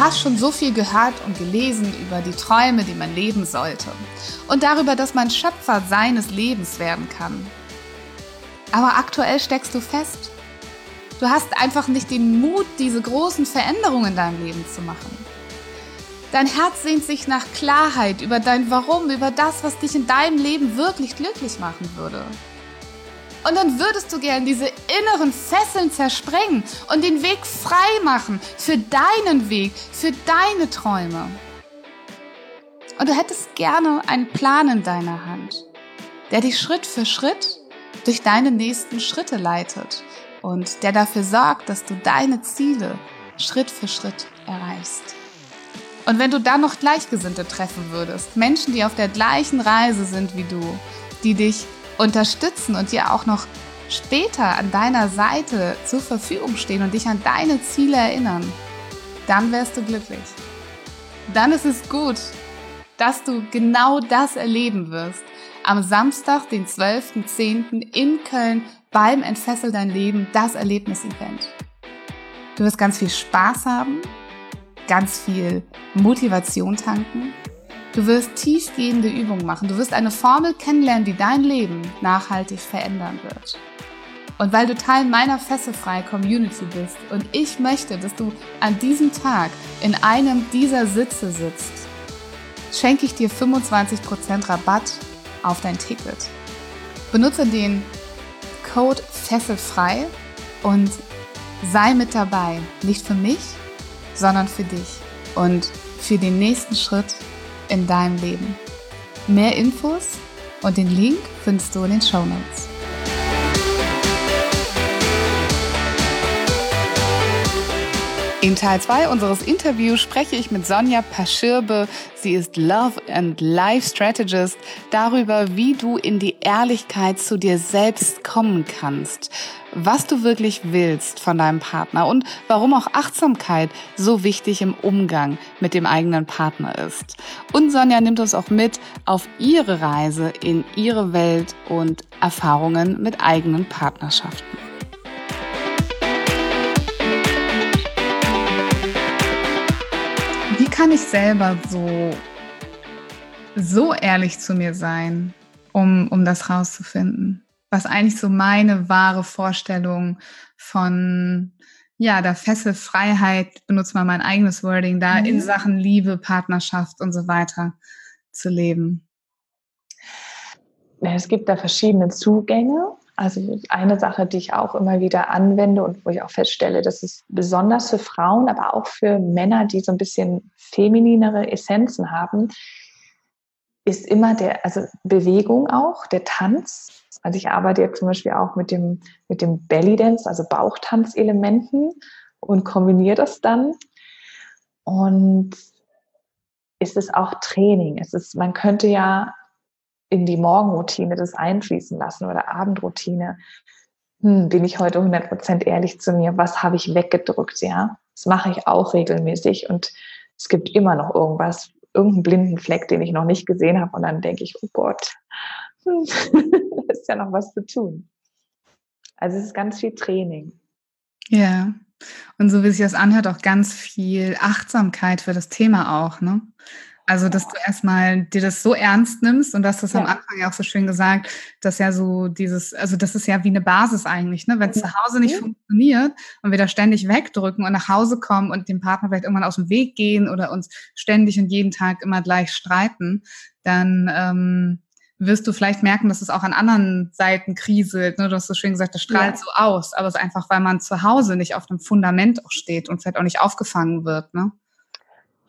Hast schon so viel gehört und gelesen über die Träume, die man leben sollte und darüber, dass man Schöpfer seines Lebens werden kann. Aber aktuell steckst du fest. Du hast einfach nicht den Mut, diese großen Veränderungen in deinem Leben zu machen. Dein Herz sehnt sich nach Klarheit über dein Warum, über das, was dich in deinem Leben wirklich glücklich machen würde. Und dann würdest du gern diese inneren Fesseln zersprengen und den Weg frei machen für deinen Weg, für deine Träume. Und du hättest gerne einen Plan in deiner Hand, der dich Schritt für Schritt durch deine nächsten Schritte leitet und der dafür sorgt, dass du deine Ziele Schritt für Schritt erreichst. Und wenn du dann noch Gleichgesinnte treffen würdest, Menschen, die auf der gleichen Reise sind wie du, die dich unterstützen und dir auch noch später an deiner Seite zur Verfügung stehen und dich an deine Ziele erinnern, dann wärst du glücklich. Dann ist es gut, dass du genau das erleben wirst. Am Samstag, den 12.10. in Köln beim Entfessel dein Leben, das Erlebnis-Event. Du wirst ganz viel Spaß haben, ganz viel Motivation tanken Du wirst tiefgehende Übungen machen. Du wirst eine Formel kennenlernen, die dein Leben nachhaltig verändern wird. Und weil du Teil meiner fesselfreien Community bist und ich möchte, dass du an diesem Tag in einem dieser Sitze sitzt, schenke ich dir 25% Rabatt auf dein Ticket. Benutze den Code Fesselfrei und sei mit dabei. Nicht für mich, sondern für dich. Und für den nächsten Schritt in deinem Leben. Mehr Infos und den Link findest du in den Show Notes. In Teil 2 unseres Interviews spreche ich mit Sonja Paschirbe. Sie ist Love and Life Strategist darüber, wie du in die Ehrlichkeit zu dir selbst kommen kannst was du wirklich willst von deinem Partner und warum auch Achtsamkeit so wichtig im Umgang mit dem eigenen Partner ist. Und Sonja nimmt uns auch mit auf ihre Reise in ihre Welt und Erfahrungen mit eigenen Partnerschaften. Kann ich selber so, so ehrlich zu mir sein, um, um das rauszufinden? was eigentlich so meine wahre Vorstellung von ja, der Fesselfreiheit, benutzt mal mein eigenes Wording, da mhm. in Sachen Liebe, Partnerschaft und so weiter zu leben? Es gibt da verschiedene Zugänge. Also eine Sache, die ich auch immer wieder anwende und wo ich auch feststelle, dass es besonders für Frauen, aber auch für Männer, die so ein bisschen femininere Essenzen haben, ist immer der, also Bewegung auch, der Tanz. Also ich arbeite jetzt zum Beispiel auch mit dem, mit dem Belly Dance, also Bauchtanzelementen und kombiniere das dann. Und ist es auch Training. Es ist, man könnte ja in die Morgenroutine das einfließen lassen oder Abendroutine. Hm, bin ich heute 100% ehrlich zu mir? Was habe ich weggedrückt? Ja, das mache ich auch regelmäßig und es gibt immer noch irgendwas, irgendeinen blinden Fleck, den ich noch nicht gesehen habe und dann denke ich, oh Gott, da ist ja noch was zu tun. Also es ist ganz viel Training. Ja. Und so wie sich das anhört, auch ganz viel Achtsamkeit für das Thema auch, ne? Also, dass du erstmal dir das so ernst nimmst und dass das ja. am Anfang ja auch so schön gesagt, dass ja so dieses, also das ist ja wie eine Basis eigentlich, ne? Wenn es zu Hause nicht funktioniert und wir da ständig wegdrücken und nach Hause kommen und dem Partner vielleicht irgendwann aus dem Weg gehen oder uns ständig und jeden Tag immer gleich streiten, dann ähm, wirst du vielleicht merken, dass es auch an anderen Seiten kriselt. Ne? Du hast so schön gesagt, das strahlt ja. so aus, aber es ist einfach, weil man zu Hause nicht auf einem Fundament auch steht und vielleicht auch nicht aufgefangen wird. Ne?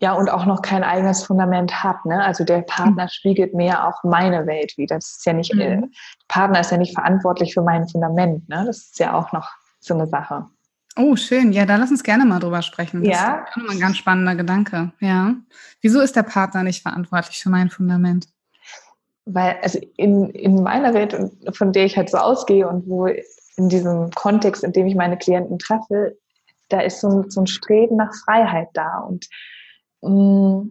Ja, und auch noch kein eigenes Fundament hat. Ne? Also der Partner mhm. spiegelt mir auch meine Welt wieder. Das ist ja nicht, äh, mhm. äh, Partner ist ja nicht verantwortlich für mein Fundament. Ne? Das ist ja auch noch so eine Sache. Oh, schön. Ja, da lass uns gerne mal drüber sprechen. Das ja. ist auch ein ganz spannender Gedanke. Ja. Wieso ist der Partner nicht verantwortlich für mein Fundament? Weil, also in, in meiner Welt, von der ich halt so ausgehe und wo in diesem Kontext, in dem ich meine Klienten treffe, da ist so ein, so ein Streben nach Freiheit da. Und der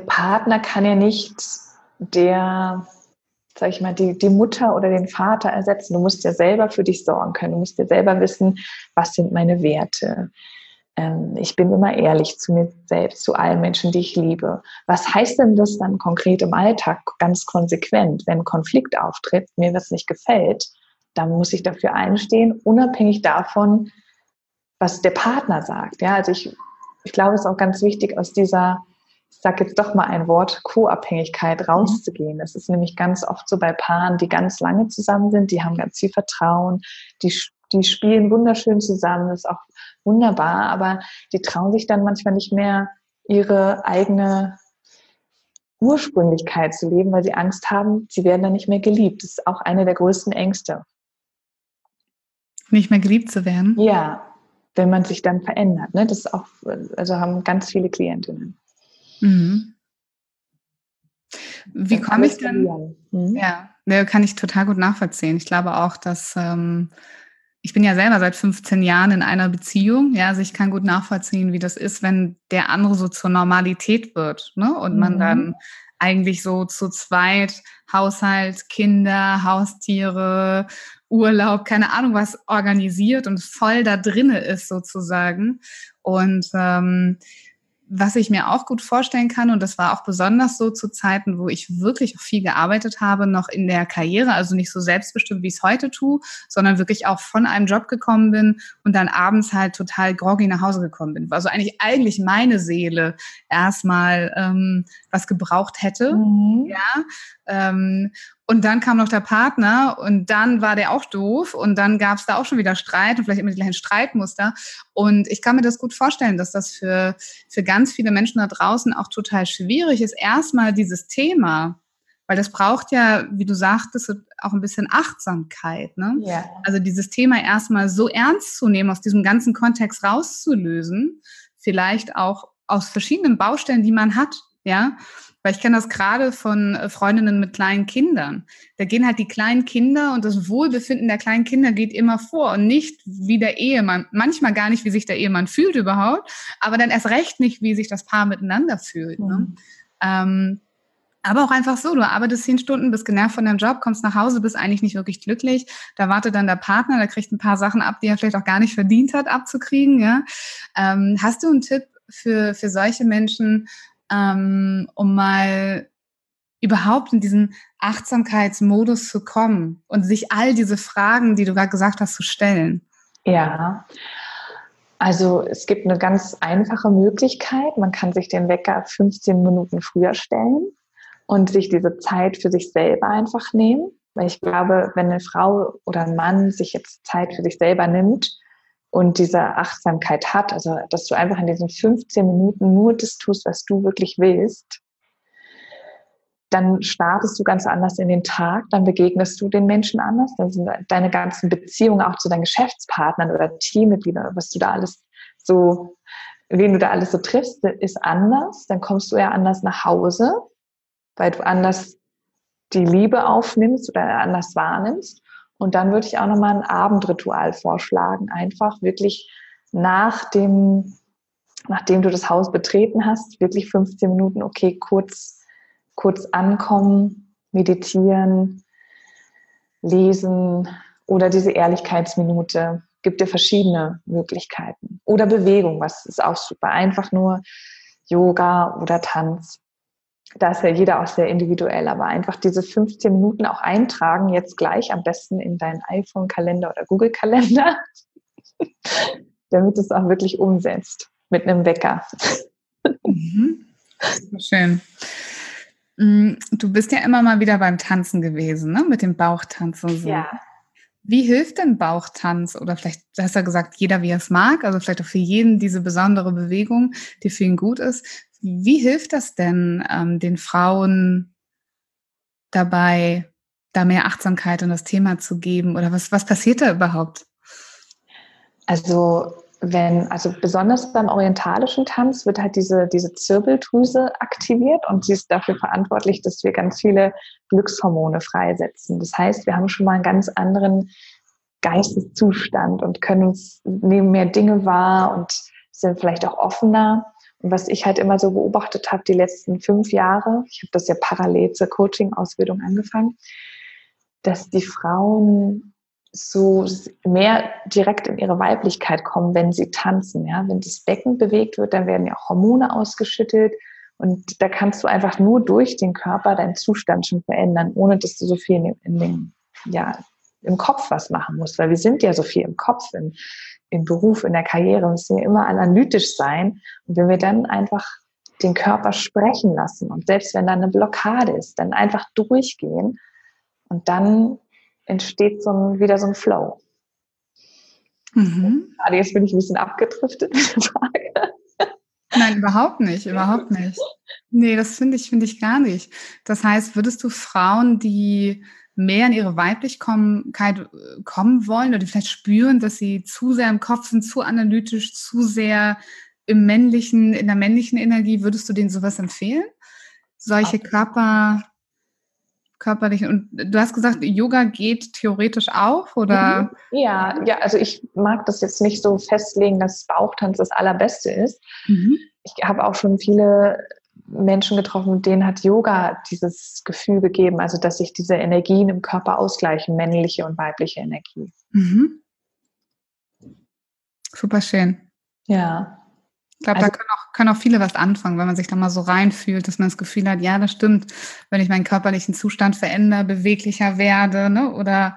Partner kann ja nicht der sag ich mal, die, die Mutter oder den Vater ersetzen. Du musst ja selber für dich sorgen können. Du musst ja selber wissen, was sind meine Werte. Ähm, ich bin immer ehrlich zu mir selbst, zu allen Menschen, die ich liebe. Was heißt denn das dann konkret im Alltag ganz konsequent? Wenn Konflikt auftritt, mir was nicht gefällt, dann muss ich dafür einstehen, unabhängig davon, was der Partner sagt. Ja, also ich, ich glaube, es ist auch ganz wichtig, aus dieser ich sage jetzt doch mal ein Wort, Co-Abhängigkeit rauszugehen. Das ist nämlich ganz oft so bei Paaren, die ganz lange zusammen sind, die haben ganz viel Vertrauen, die, die spielen wunderschön zusammen, das ist auch wunderbar, aber die trauen sich dann manchmal nicht mehr, ihre eigene Ursprünglichkeit zu leben, weil sie Angst haben, sie werden dann nicht mehr geliebt. Das ist auch eine der größten Ängste. Nicht mehr geliebt zu werden? Ja, wenn man sich dann verändert. Ne? Das ist auch, also haben ganz viele Klientinnen. Mhm. Wie komme ich denn? Mhm. Ja, ne, kann ich total gut nachvollziehen. Ich glaube auch, dass ähm, ich bin ja selber seit 15 Jahren in einer Beziehung. Ja, also ich kann gut nachvollziehen, wie das ist, wenn der andere so zur Normalität wird, ne? Und mhm. man dann eigentlich so zu zweit Haushalt, Kinder, Haustiere, Urlaub, keine Ahnung was organisiert und voll da drinne ist sozusagen. Und ähm, was ich mir auch gut vorstellen kann, und das war auch besonders so zu Zeiten, wo ich wirklich auch viel gearbeitet habe, noch in der Karriere, also nicht so selbstbestimmt, wie ich es heute tue, sondern wirklich auch von einem Job gekommen bin und dann abends halt total groggy nach Hause gekommen bin. Also eigentlich, eigentlich meine Seele erstmal ähm, was gebraucht hätte. Mhm. Ja. Ähm, und dann kam noch der Partner und dann war der auch doof und dann gab es da auch schon wieder Streit und vielleicht immer die gleichen Streitmuster. Und ich kann mir das gut vorstellen, dass das für, für ganz viele Menschen da draußen auch total schwierig ist, erstmal dieses Thema, weil das braucht ja, wie du sagtest, auch ein bisschen Achtsamkeit. Ne? Ja. Also dieses Thema erstmal so ernst zu nehmen, aus diesem ganzen Kontext rauszulösen, vielleicht auch aus verschiedenen Baustellen, die man hat. Ja, weil ich kenne das gerade von äh, Freundinnen mit kleinen Kindern. Da gehen halt die kleinen Kinder und das Wohlbefinden der kleinen Kinder geht immer vor und nicht wie der Ehemann, manchmal gar nicht, wie sich der Ehemann fühlt überhaupt, aber dann erst recht nicht, wie sich das Paar miteinander fühlt. Ne? Mhm. Ähm, aber auch einfach so, du arbeitest zehn Stunden, bist genervt von deinem Job, kommst nach Hause, bist eigentlich nicht wirklich glücklich. Da wartet dann der Partner, der kriegt ein paar Sachen ab, die er vielleicht auch gar nicht verdient hat, abzukriegen. Ja? Ähm, hast du einen Tipp für, für solche Menschen, ähm, um mal überhaupt in diesen Achtsamkeitsmodus zu kommen und sich all diese Fragen, die du gerade gesagt hast, zu stellen? Ja, also es gibt eine ganz einfache Möglichkeit. Man kann sich den Wecker 15 Minuten früher stellen und sich diese Zeit für sich selber einfach nehmen. Weil ich glaube, wenn eine Frau oder ein Mann sich jetzt Zeit für sich selber nimmt, und diese Achtsamkeit hat, also dass du einfach in diesen 15 Minuten nur das tust, was du wirklich willst, dann startest du ganz anders in den Tag, dann begegnest du den Menschen anders, dann sind deine ganzen Beziehungen auch zu deinen Geschäftspartnern oder Teammitgliedern, was du da alles so, wen du da alles so triffst, ist anders, dann kommst du ja anders nach Hause, weil du anders die Liebe aufnimmst oder anders wahrnimmst. Und dann würde ich auch nochmal ein Abendritual vorschlagen. Einfach wirklich nach dem, nachdem du das Haus betreten hast, wirklich 15 Minuten, okay, kurz, kurz ankommen, meditieren, lesen oder diese Ehrlichkeitsminute. Gibt dir verschiedene Möglichkeiten. Oder Bewegung, was ist auch super. Einfach nur Yoga oder Tanz da ist ja jeder auch sehr individuell, aber einfach diese 15 Minuten auch eintragen, jetzt gleich am besten in deinen iPhone-Kalender oder Google-Kalender, damit du es auch wirklich umsetzt mit einem Wecker. Mhm. Schön. Mm, du bist ja immer mal wieder beim Tanzen gewesen, ne? mit dem Bauchtanz und so. Ja. Wie hilft denn Bauchtanz? Oder vielleicht hast du ja gesagt, jeder wie er es mag, also vielleicht auch für jeden diese besondere Bewegung, die für ihn gut ist. Wie hilft das denn ähm, den Frauen dabei, da mehr Achtsamkeit in das Thema zu geben? Oder was, was passiert da überhaupt? Also wenn, also besonders beim orientalischen Tanz wird halt diese, diese Zirbeldrüse aktiviert und sie ist dafür verantwortlich, dass wir ganz viele Glückshormone freisetzen. Das heißt, wir haben schon mal einen ganz anderen Geisteszustand und können uns nehmen mehr Dinge wahr und sind vielleicht auch offener. Und was ich halt immer so beobachtet habe, die letzten fünf Jahre, ich habe das ja parallel zur Coaching-Ausbildung angefangen, dass die Frauen so mehr direkt in ihre Weiblichkeit kommen, wenn sie tanzen. Ja? Wenn das Becken bewegt wird, dann werden ja auch Hormone ausgeschüttet. Und da kannst du einfach nur durch den Körper deinen Zustand schon verändern, ohne dass du so viel in, in dem, ja, im Kopf was machen musst. Weil wir sind ja so viel im Kopf, im, im Beruf, in der Karriere, wir müssen ja immer analytisch sein. Und wenn wir dann einfach den Körper sprechen lassen und selbst wenn da eine Blockade ist, dann einfach durchgehen und dann entsteht so ein, wieder so ein Flow. Mhm. Gerade jetzt bin ich ein bisschen abgedriftet mit der Frage. Nein, überhaupt nicht, überhaupt nicht. Nee, das finde ich, finde ich gar nicht. Das heißt, würdest du Frauen, die mehr in ihre Weiblichkeit äh, kommen wollen oder die vielleicht spüren, dass sie zu sehr im Kopf sind, zu analytisch, zu sehr im männlichen, in der männlichen Energie, würdest du denen sowas empfehlen? Solche Körper, körperlichen. Und du hast gesagt, Yoga geht theoretisch auch, oder? Mhm. Ja, ja, also ich mag das jetzt nicht so festlegen, dass Bauchtanz das Allerbeste ist. Mhm. Ich habe auch schon viele Menschen getroffen, denen hat Yoga dieses Gefühl gegeben, also dass sich diese Energien im Körper ausgleichen, männliche und weibliche Energie. Mhm. Super schön. Ja. Ich glaube, also, da können auch, können auch viele was anfangen, wenn man sich da mal so reinfühlt, dass man das Gefühl hat, ja, das stimmt, wenn ich meinen körperlichen Zustand verändere, beweglicher werde ne, oder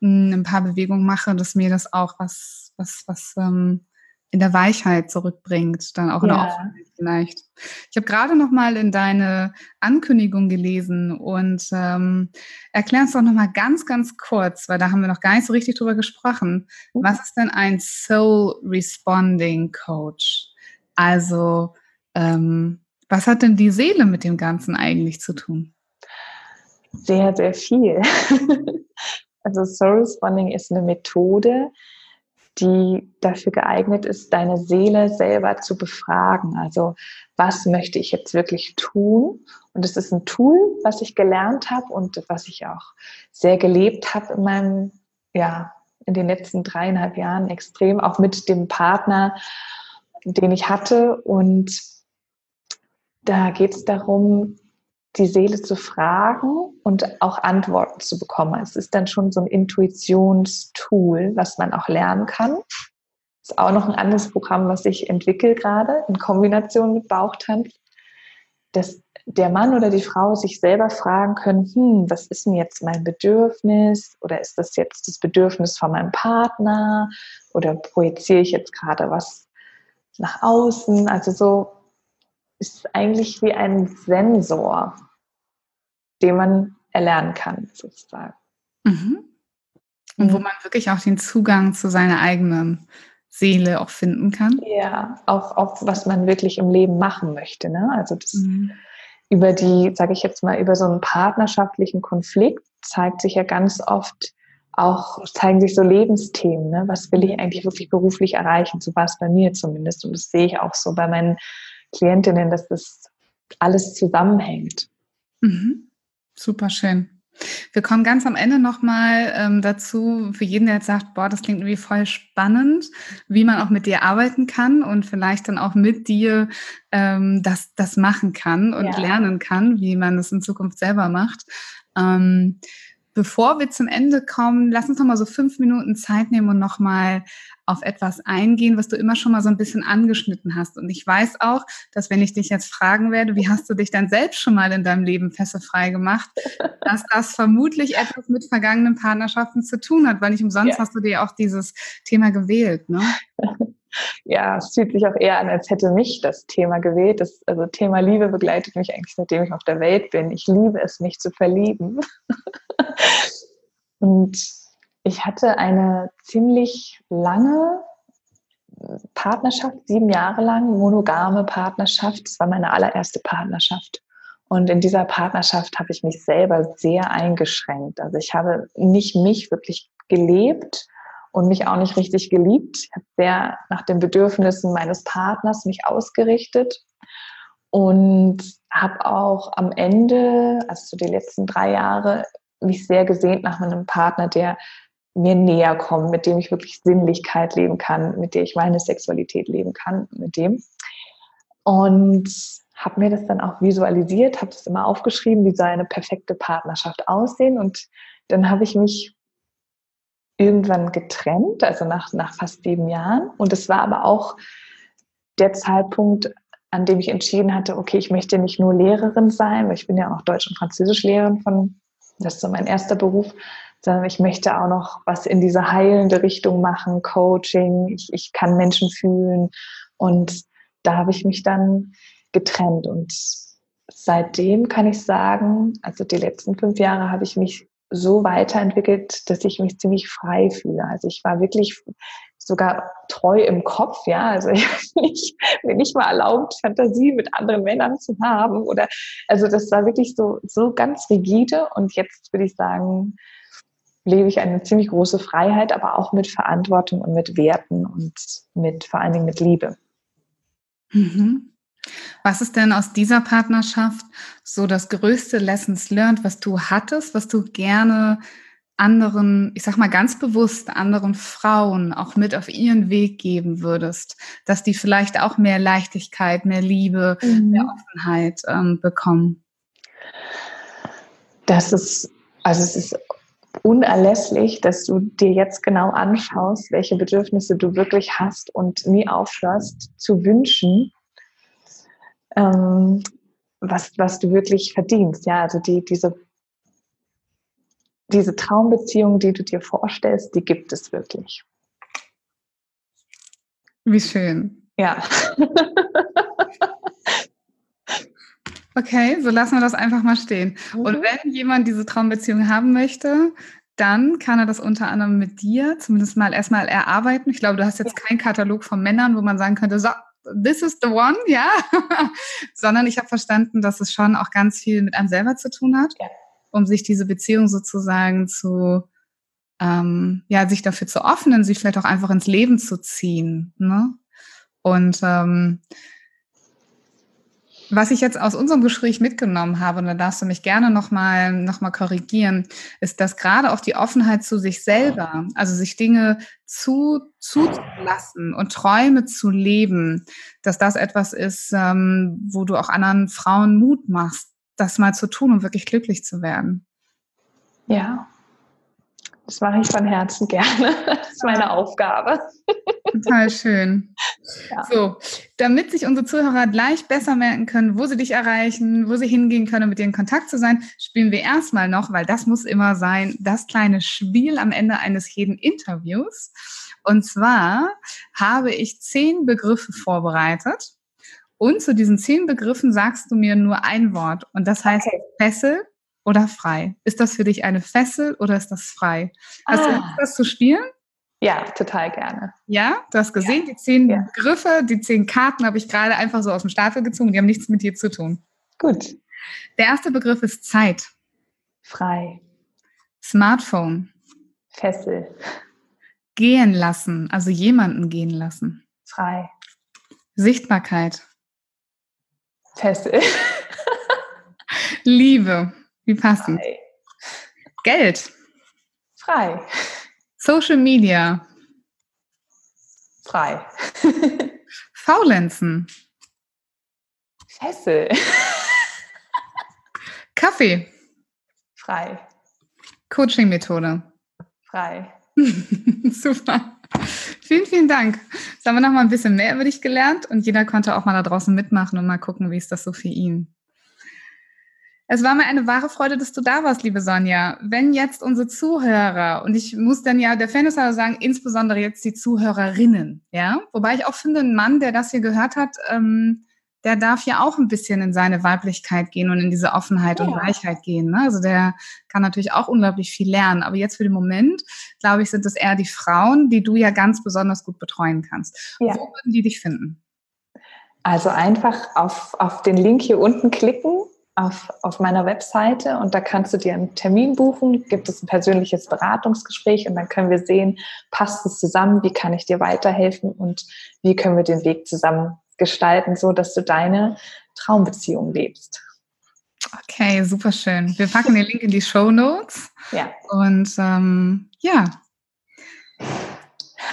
mh, hm, ein paar Bewegungen mache, dass mir das auch was, was, was ähm, in der Weichheit zurückbringt, dann auch in ja. der Offenheit vielleicht. Ich habe gerade noch mal in deine Ankündigung gelesen und ähm, erklär uns doch noch mal ganz, ganz kurz, weil da haben wir noch gar nicht so richtig drüber gesprochen. Was ist denn ein Soul Responding Coach? Also, ähm, was hat denn die Seele mit dem Ganzen eigentlich zu tun? Sehr, sehr viel. also Soul Responding ist eine Methode, die dafür geeignet ist, deine Seele selber zu befragen. Also was möchte ich jetzt wirklich tun? Und es ist ein Tool, was ich gelernt habe und was ich auch sehr gelebt habe in meinem, ja, in den letzten dreieinhalb Jahren extrem, auch mit dem Partner, den ich hatte. Und da geht es darum, die Seele zu fragen und auch Antworten zu bekommen. Es ist dann schon so ein Intuitionstool, was man auch lernen kann. Ist auch noch ein anderes Programm, was ich entwickle gerade in Kombination mit Bauchtanz, dass der Mann oder die Frau sich selber fragen können, hm, was ist denn jetzt mein Bedürfnis oder ist das jetzt das Bedürfnis von meinem Partner oder projiziere ich jetzt gerade was nach außen. Also so ist eigentlich wie ein Sensor, den man erlernen kann, sozusagen. Mhm. Und wo mhm. man wirklich auch den Zugang zu seiner eigenen Seele auch finden kann. Ja, auch, auch was man wirklich im Leben machen möchte. Ne? Also das mhm. über die, sage ich jetzt mal, über so einen partnerschaftlichen Konflikt zeigt sich ja ganz oft auch zeigen sich so Lebensthemen. Ne? Was will ich eigentlich wirklich beruflich erreichen? So war es bei mir zumindest. Und das sehe ich auch so bei meinen Klientinnen, dass das alles zusammenhängt. Mhm. Super schön. Wir kommen ganz am Ende nochmal ähm, dazu, für jeden, der jetzt sagt, boah, das klingt irgendwie voll spannend, wie man auch mit dir arbeiten kann und vielleicht dann auch mit dir ähm, das, das machen kann und ja. lernen kann, wie man das in Zukunft selber macht. Ähm, Bevor wir zum Ende kommen, lass uns noch mal so fünf Minuten Zeit nehmen und noch mal auf etwas eingehen, was du immer schon mal so ein bisschen angeschnitten hast. Und ich weiß auch, dass wenn ich dich jetzt fragen werde, wie hast du dich dann selbst schon mal in deinem Leben fesselfrei gemacht, dass das vermutlich etwas mit vergangenen Partnerschaften zu tun hat, weil nicht umsonst ja. hast du dir auch dieses Thema gewählt. Ne? ja, es fühlt sich auch eher an, als hätte mich das Thema gewählt. Das also Thema Liebe begleitet mich eigentlich, seitdem ich auf der Welt bin. Ich liebe es, mich zu verlieben. Und ich hatte eine ziemlich lange Partnerschaft, sieben Jahre lang, monogame Partnerschaft. Das war meine allererste Partnerschaft. Und in dieser Partnerschaft habe ich mich selber sehr eingeschränkt. Also ich habe nicht mich wirklich gelebt und mich auch nicht richtig geliebt. Ich habe sehr nach den Bedürfnissen meines Partners mich ausgerichtet und habe auch am Ende, also so die letzten drei Jahre, mich sehr gesehnt nach einem Partner, der mir näher kommt, mit dem ich wirklich Sinnlichkeit leben kann, mit dem ich meine Sexualität leben kann, mit dem. Und habe mir das dann auch visualisiert, habe das immer aufgeschrieben, wie soll eine perfekte Partnerschaft aussehen. Und dann habe ich mich irgendwann getrennt, also nach, nach fast sieben Jahren. Und es war aber auch der Zeitpunkt, an dem ich entschieden hatte, okay, ich möchte nicht nur Lehrerin sein, weil ich bin ja auch Deutsch- und Französischlehrerin von, das ist so mein erster Beruf, sondern ich möchte auch noch was in diese heilende Richtung machen, Coaching, ich, ich kann Menschen fühlen. Und da habe ich mich dann getrennt. Und seitdem kann ich sagen, also die letzten fünf Jahre habe ich mich so weiterentwickelt, dass ich mich ziemlich frei fühle. Also ich war wirklich sogar treu im Kopf, ja. Also ich mir nicht mal erlaubt, Fantasie mit anderen Männern zu haben. Oder also das war wirklich so, so ganz rigide. Und jetzt würde ich sagen, lebe ich eine ziemlich große Freiheit, aber auch mit Verantwortung und mit Werten und mit vor allen Dingen mit Liebe. Mhm. Was ist denn aus dieser Partnerschaft so das größte Lessons learned, was du hattest, was du gerne anderen, ich sag mal ganz bewusst anderen Frauen auch mit auf ihren Weg geben würdest, dass die vielleicht auch mehr Leichtigkeit, mehr Liebe, mhm. mehr Offenheit ähm, bekommen? Das ist, also es ist unerlässlich, dass du dir jetzt genau anschaust, welche Bedürfnisse du wirklich hast und nie aufhörst zu wünschen, ähm, was, was du wirklich verdienst. Ja, also die, diese, diese Traumbeziehung, die du dir vorstellst, die gibt es wirklich. Wie schön. Ja. okay, so lassen wir das einfach mal stehen. Mhm. Und wenn jemand diese Traumbeziehung haben möchte, dann kann er das unter anderem mit dir zumindest mal erstmal erarbeiten. Ich glaube, du hast jetzt ja. keinen Katalog von Männern, wo man sagen könnte, so, this is the one, ja, sondern ich habe verstanden, dass es schon auch ganz viel mit einem selber zu tun hat, ja. Um sich diese Beziehung sozusagen zu, ähm, ja, sich dafür zu öffnen, sich vielleicht auch einfach ins Leben zu ziehen. Ne? Und ähm, was ich jetzt aus unserem Gespräch mitgenommen habe, und da darfst du mich gerne nochmal noch mal korrigieren, ist, dass gerade auch die Offenheit zu sich selber, also sich Dinge zu, zuzulassen und Träume zu leben, dass das etwas ist, ähm, wo du auch anderen Frauen Mut machst, das mal zu tun und wirklich glücklich zu werden. Ja, das mache ich von Herzen gerne. Das ist meine Aufgabe. Total schön. Ja. So, damit sich unsere Zuhörer gleich besser merken können, wo sie dich erreichen, wo sie hingehen können, um mit dir in Kontakt zu sein, spielen wir erstmal noch, weil das muss immer sein, das kleine Spiel am Ende eines jeden Interviews. Und zwar habe ich zehn Begriffe vorbereitet. Und zu diesen zehn Begriffen sagst du mir nur ein Wort. Und das heißt okay. Fessel oder frei. Ist das für dich eine Fessel oder ist das frei? Hast ah. du Lust, das zu spielen? Ja, total gerne. Ja, du hast gesehen, ja. die zehn ja. Begriffe, die zehn Karten habe ich gerade einfach so aus dem Stapel gezogen. Die haben nichts mit dir zu tun. Gut. Der erste Begriff ist Zeit. Frei. Smartphone. Fessel. Gehen lassen, also jemanden gehen lassen. Frei. Sichtbarkeit. Fessel. Liebe. Wie passend. Frei. Geld. Frei. Social Media. Frei. Faulenzen. Fessel. Kaffee. Frei. Coaching-Methode. Frei. Super. Vielen, vielen Dank. Jetzt haben wir noch mal ein bisschen mehr über dich gelernt und jeder konnte auch mal da draußen mitmachen und mal gucken, wie ist das so für ihn. Es war mir eine wahre Freude, dass du da warst, liebe Sonja. Wenn jetzt unsere Zuhörer, und ich muss dann ja der Fairness sagen, insbesondere jetzt die Zuhörerinnen, ja, wobei ich auch finde, ein Mann, der das hier gehört hat, ähm, der darf ja auch ein bisschen in seine Weiblichkeit gehen und in diese Offenheit ja. und Weichheit gehen. Ne? Also der kann natürlich auch unglaublich viel lernen. Aber jetzt für den Moment, glaube ich, sind es eher die Frauen, die du ja ganz besonders gut betreuen kannst. Ja. Wo würden die dich finden? Also einfach auf, auf den Link hier unten klicken auf, auf meiner Webseite und da kannst du dir einen Termin buchen, gibt es ein persönliches Beratungsgespräch und dann können wir sehen, passt es zusammen, wie kann ich dir weiterhelfen und wie können wir den Weg zusammen gestalten, so dass du deine Traumbeziehung lebst. Okay, super schön. Wir packen den Link in die Show Notes. Ja. Und ähm, ja.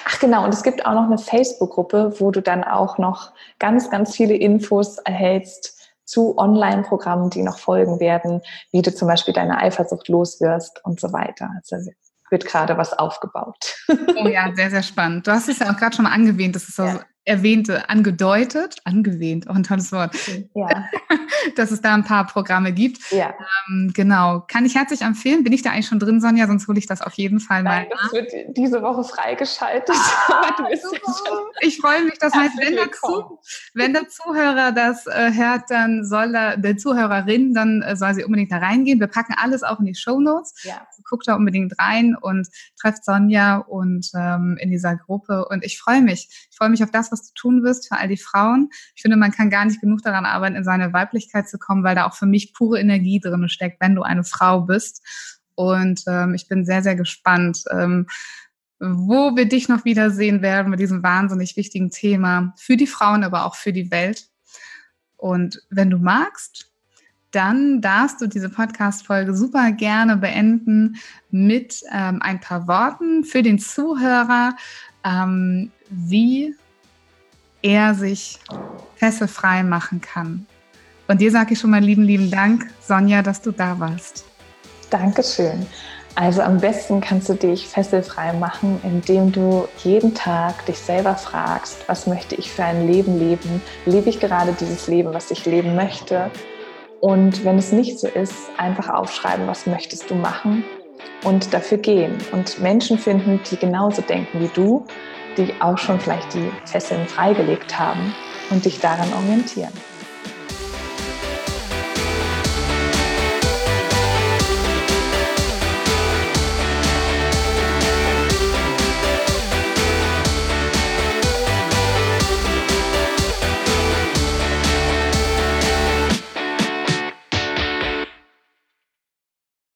Ach genau, und es gibt auch noch eine Facebook-Gruppe, wo du dann auch noch ganz, ganz viele Infos erhältst zu Online-Programmen, die noch folgen werden, wie du zum Beispiel deine Eifersucht loswirst und so weiter. Also wird gerade was aufgebaut. Oh ja, sehr, sehr spannend. Du hast es ja auch gerade schon mal angewähnt, das ist so ja erwähnte, angedeutet, angewähnt, auch ein tolles Wort, ja. dass es da ein paar Programme gibt. Ja. Ähm, genau. Kann ich herzlich empfehlen. Bin ich da eigentlich schon drin, Sonja? Sonst hole ich das auf jeden Fall Nein, mal. Das wird diese Woche freigeschaltet. Ah, ich freue mich. Das heißt, wenn der, Zu, wenn der, Zuhörer das äh, hört, dann soll da, der Zuhörerin, dann äh, soll sie unbedingt da reingehen. Wir packen alles auch in die Show Notes. Ja. Also guckt da unbedingt rein und trefft Sonja und ähm, in dieser Gruppe. Und ich freue mich. Freue mich auf das, was was du tun wirst für all die Frauen. Ich finde, man kann gar nicht genug daran arbeiten, in seine Weiblichkeit zu kommen, weil da auch für mich pure Energie drin steckt, wenn du eine Frau bist. Und ähm, ich bin sehr, sehr gespannt, ähm, wo wir dich noch wiedersehen werden mit diesem wahnsinnig wichtigen Thema für die Frauen, aber auch für die Welt. Und wenn du magst, dann darfst du diese Podcast-Folge super gerne beenden mit ähm, ein paar Worten für den Zuhörer, ähm, wie er sich fesselfrei machen kann. Und dir sage ich schon mal lieben, lieben Dank, Sonja, dass du da warst. Dankeschön. Also am besten kannst du dich fesselfrei machen, indem du jeden Tag dich selber fragst, was möchte ich für ein Leben leben? Lebe ich gerade dieses Leben, was ich leben möchte? Und wenn es nicht so ist, einfach aufschreiben, was möchtest du machen und dafür gehen und Menschen finden, die genauso denken wie du die auch schon vielleicht die Fesseln freigelegt haben und dich daran orientieren.